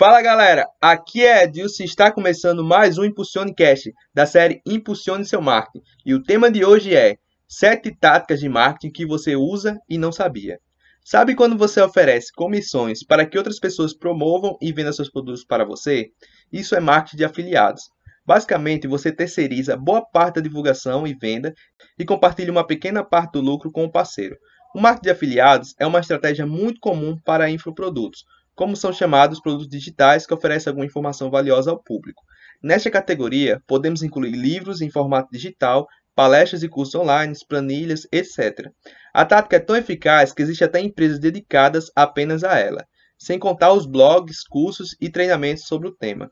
Fala galera, aqui é Edilson e está começando mais um Impulsione Cast da série Impulsione Seu Marketing. E o tema de hoje é 7 táticas de marketing que você usa e não sabia. Sabe quando você oferece comissões para que outras pessoas promovam e vendam seus produtos para você? Isso é marketing de afiliados. Basicamente, você terceiriza boa parte da divulgação e venda e compartilha uma pequena parte do lucro com o parceiro. O marketing de afiliados é uma estratégia muito comum para infoprodutos, como são chamados produtos digitais que oferecem alguma informação valiosa ao público. Nesta categoria, podemos incluir livros em formato digital, palestras e cursos online, planilhas, etc. A tática é tão eficaz que existe até empresas dedicadas apenas a ela, sem contar os blogs, cursos e treinamentos sobre o tema.